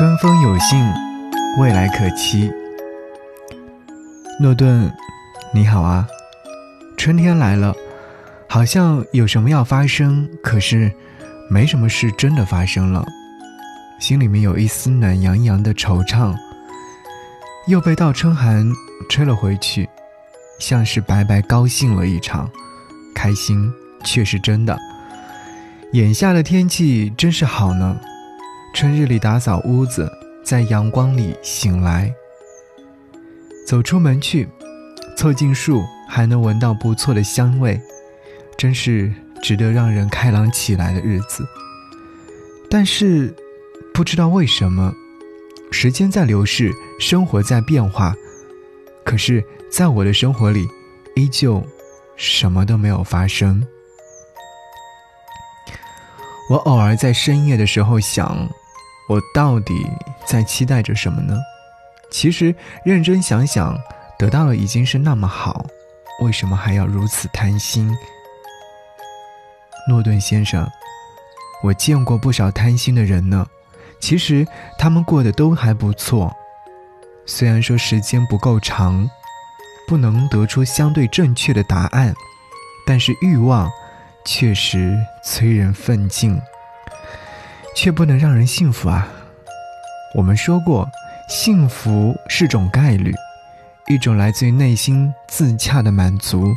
春风有幸，未来可期。诺顿，你好啊！春天来了，好像有什么要发生，可是没什么事真的发生了，心里面有一丝暖洋洋的惆怅，又被倒春寒吹了回去，像是白白高兴了一场，开心却是真的。眼下的天气真是好呢。春日里打扫屋子，在阳光里醒来。走出门去，凑近树，还能闻到不错的香味，真是值得让人开朗起来的日子。但是，不知道为什么，时间在流逝，生活在变化，可是，在我的生活里，依旧什么都没有发生。我偶尔在深夜的时候想。我到底在期待着什么呢？其实认真想想，得到了已经是那么好，为什么还要如此贪心？诺顿先生，我见过不少贪心的人呢，其实他们过得都还不错。虽然说时间不够长，不能得出相对正确的答案，但是欲望确实催人奋进。却不能让人幸福啊！我们说过，幸福是种概率，一种来自于内心自洽的满足。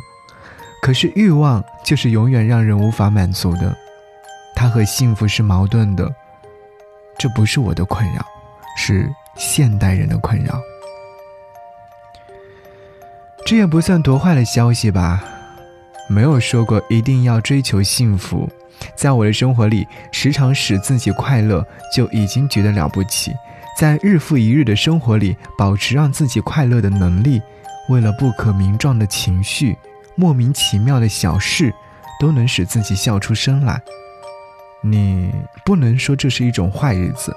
可是欲望就是永远让人无法满足的，它和幸福是矛盾的。这不是我的困扰，是现代人的困扰。这也不算多坏的消息吧？没有说过一定要追求幸福。在我的生活里，时常使自己快乐就已经觉得了不起。在日复一日的生活里，保持让自己快乐的能力，为了不可名状的情绪、莫名其妙的小事，都能使自己笑出声来。你不能说这是一种坏日子。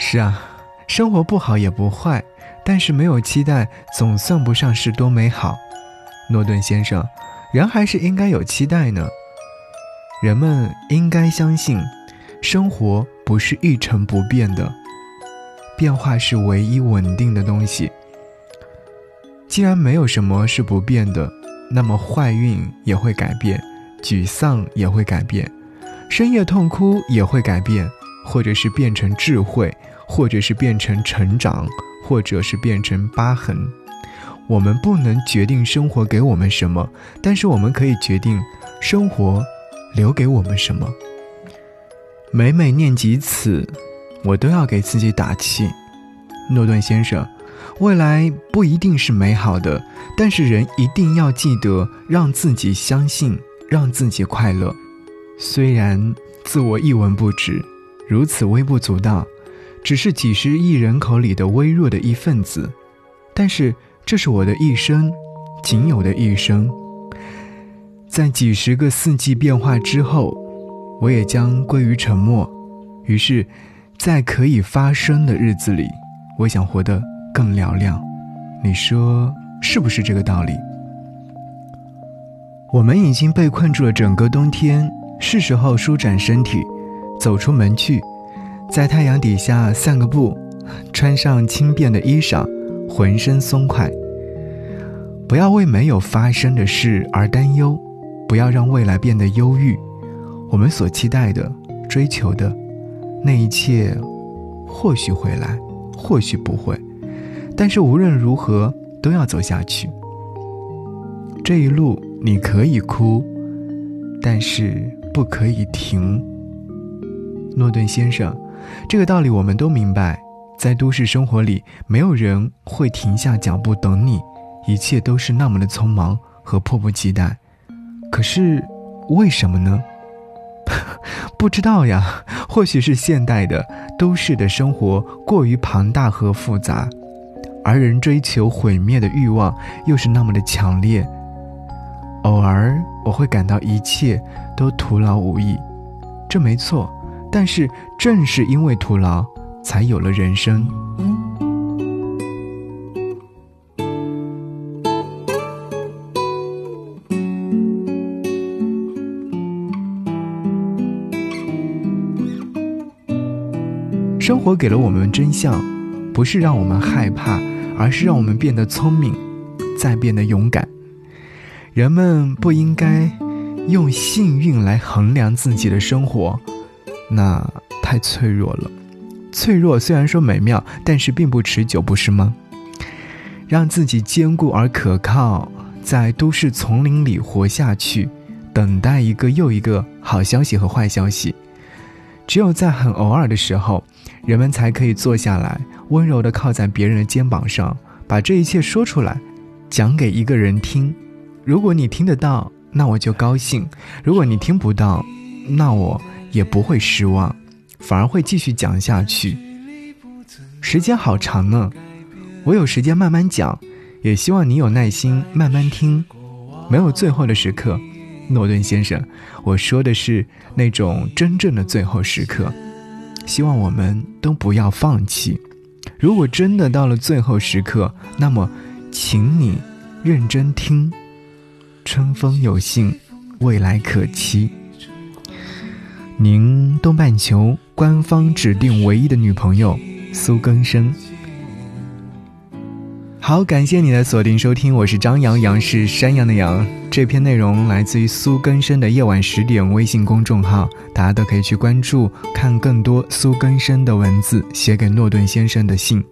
是啊，生活不好也不坏，但是没有期待，总算不上是多美好。诺顿先生。人还是应该有期待呢。人们应该相信，生活不是一成不变的，变化是唯一稳定的东西。既然没有什么是不变的，那么坏运也会改变，沮丧也会改变，深夜痛哭也会改变，或者是变成智慧，或者是变成成长，或者是变成疤痕。我们不能决定生活给我们什么，但是我们可以决定生活留给我们什么。每每念及此，我都要给自己打气。诺顿先生，未来不一定是美好的，但是人一定要记得让自己相信，让自己快乐。虽然自我一文不值，如此微不足道，只是几十亿人口里的微弱的一份子，但是。这是我的一生，仅有的一生。在几十个四季变化之后，我也将归于沉默。于是，在可以发生的日子里，我想活得更嘹亮。你说是不是这个道理？我们已经被困住了整个冬天，是时候舒展身体，走出门去，在太阳底下散个步，穿上轻便的衣裳。浑身松快。不要为没有发生的事而担忧，不要让未来变得忧郁。我们所期待的、追求的，那一切，或许会来，或许不会。但是无论如何，都要走下去。这一路你可以哭，但是不可以停。诺顿先生，这个道理我们都明白。在都市生活里，没有人会停下脚步等你，一切都是那么的匆忙和迫不及待。可是，为什么呢？不知道呀。或许是现代的都市的生活过于庞大和复杂，而人追求毁灭的欲望又是那么的强烈。偶尔我会感到一切都徒劳无益，这没错。但是正是因为徒劳。才有了人生。生活给了我们真相，不是让我们害怕，而是让我们变得聪明，再变得勇敢。人们不应该用幸运来衡量自己的生活，那太脆弱了。脆弱虽然说美妙，但是并不持久，不是吗？让自己坚固而可靠，在都市丛林里活下去，等待一个又一个好消息和坏消息。只有在很偶尔的时候，人们才可以坐下来，温柔地靠在别人的肩膀上，把这一切说出来，讲给一个人听。如果你听得到，那我就高兴；如果你听不到，那我也不会失望。反而会继续讲下去。时间好长呢，我有时间慢慢讲，也希望你有耐心慢慢听。没有最后的时刻，诺顿先生，我说的是那种真正的最后时刻。希望我们都不要放弃。如果真的到了最后时刻，那么，请你认真听。春风有幸，未来可期。您东半球官方指定唯一的女朋友苏更生。好，感谢你的锁定收听，我是张阳，阳是山羊的羊。这篇内容来自于苏更生的夜晚十点微信公众号，大家都可以去关注，看更多苏更生的文字，写给诺顿先生的信。